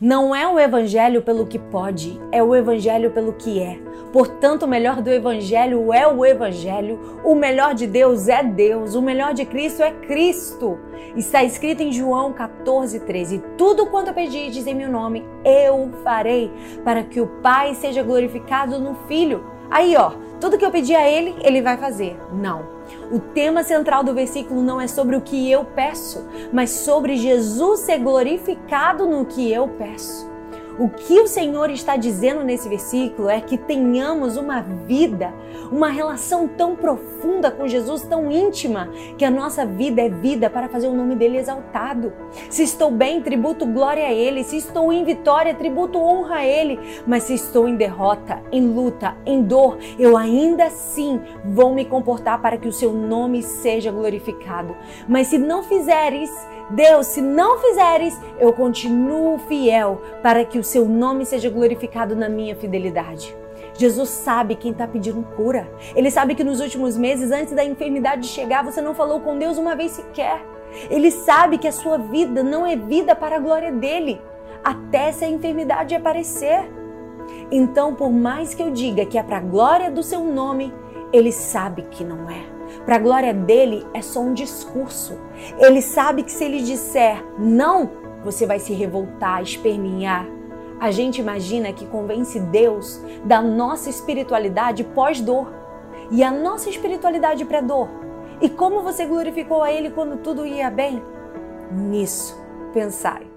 Não é o evangelho pelo que pode, é o evangelho pelo que é. Portanto, o melhor do evangelho é o evangelho, o melhor de Deus é Deus, o melhor de Cristo é Cristo. Está escrito em João 14, 13: Tudo quanto pedides em meu nome, eu farei, para que o Pai seja glorificado no Filho. Aí, ó, tudo que eu pedi a ele, ele vai fazer. Não. O tema central do versículo não é sobre o que eu peço, mas sobre Jesus ser glorificado no que eu peço. O que o Senhor está dizendo nesse versículo é que tenhamos uma vida, uma relação tão profunda com Jesus, tão íntima, que a nossa vida é vida para fazer o nome dele exaltado. Se estou bem, tributo glória a ele. Se estou em vitória, tributo honra a ele. Mas se estou em derrota, em luta, em dor, eu ainda assim vou me comportar para que o seu nome seja glorificado. Mas se não fizeres, Deus, se não fizeres, eu continuo fiel para que o seu nome seja glorificado na minha fidelidade. Jesus sabe quem está pedindo cura. Ele sabe que nos últimos meses, antes da enfermidade chegar, você não falou com Deus uma vez sequer. Ele sabe que a sua vida não é vida para a glória dele, até se a enfermidade aparecer. Então, por mais que eu diga que é para a glória do seu nome, ele sabe que não é. Para a glória dele é só um discurso. Ele sabe que se ele disser não, você vai se revoltar, espernear. A gente imagina que convence Deus da nossa espiritualidade pós-dor e a nossa espiritualidade pré-dor. E como você glorificou a Ele quando tudo ia bem? Nisso, pensai.